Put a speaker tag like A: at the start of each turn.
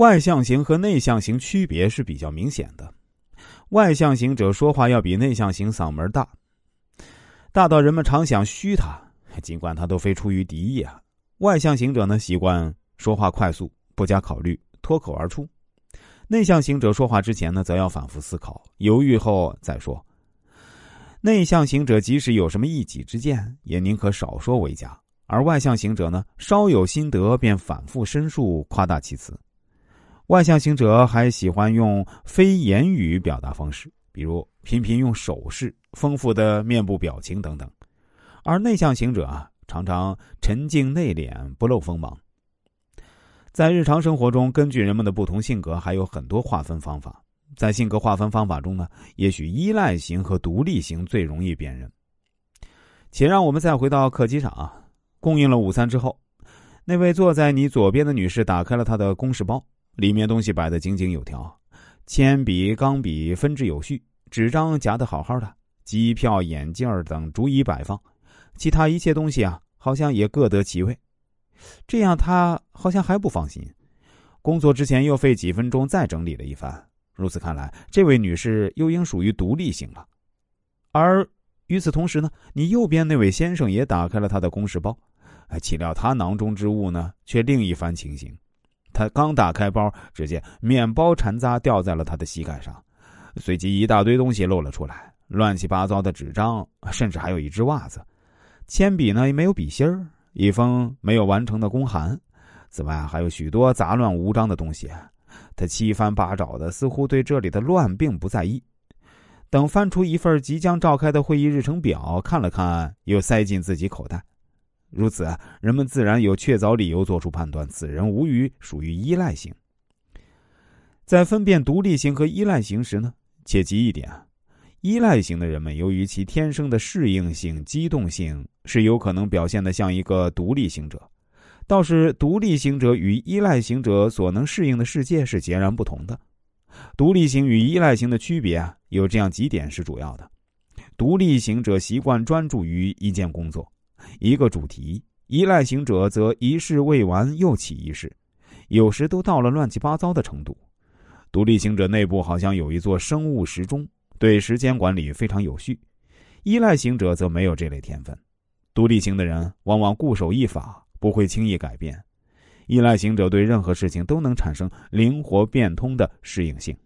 A: 外向型和内向型区别是比较明显的。外向型者说话要比内向型嗓门大，大到人们常想虚他，尽管他都非出于敌意啊。外向型者呢，习惯说话快速，不加考虑，脱口而出；内向型者说话之前呢，则要反复思考，犹豫后再说。内向型者即使有什么一己之见，也宁可少说为佳；而外向型者呢，稍有心得便反复申述，夸大其词。外向型者还喜欢用非言语表达方式，比如频频用手势、丰富的面部表情等等；而内向型者啊，常常沉静内敛，不露锋芒。在日常生活中，根据人们的不同性格，还有很多划分方法。在性格划分方法中呢，也许依赖型和独立型最容易辨认。且让我们再回到客机上啊，供应了午餐之后，那位坐在你左边的女士打开了她的公事包，里面东西摆得井井有条，铅笔、钢笔分置有序，纸张夹得好好的，机票、眼镜等逐一摆放，其他一切东西啊，好像也各得其位。这样他好像还不放心，工作之前又费几分钟再整理了一番。如此看来，这位女士又应属于独立型了。而与此同时呢，你右边那位先生也打开了他的公事包，哎，岂料他囊中之物呢，却另一番情形。他刚打开包，只见面包残渣掉在了他的膝盖上，随即一大堆东西露了出来，乱七八糟的纸张，甚至还有一只袜子，铅笔呢也没有笔芯儿，一封没有完成的公函，此外还有许多杂乱无章的东西。他七翻八找的，似乎对这里的乱并不在意。等翻出一份即将召开的会议日程表，看了看，又塞进自己口袋。如此，人们自然有确凿理由做出判断：此人无疑属于依赖型。在分辨独立型和依赖型时呢，切记一点：依赖型的人们，由于其天生的适应性、机动性，是有可能表现的像一个独立型者。倒是独立型者与依赖型者所能适应的世界是截然不同的。独立型与依赖型的区别啊，有这样几点是主要的：独立型者习惯专注于一件工作、一个主题；依赖型者则一事未完又起一事，有时都到了乱七八糟的程度。独立型者内部好像有一座生物时钟，对时间管理非常有序；依赖型者则没有这类天分。独立型的人往往固守一法。不会轻易改变，依赖型者对任何事情都能产生灵活变通的适应性。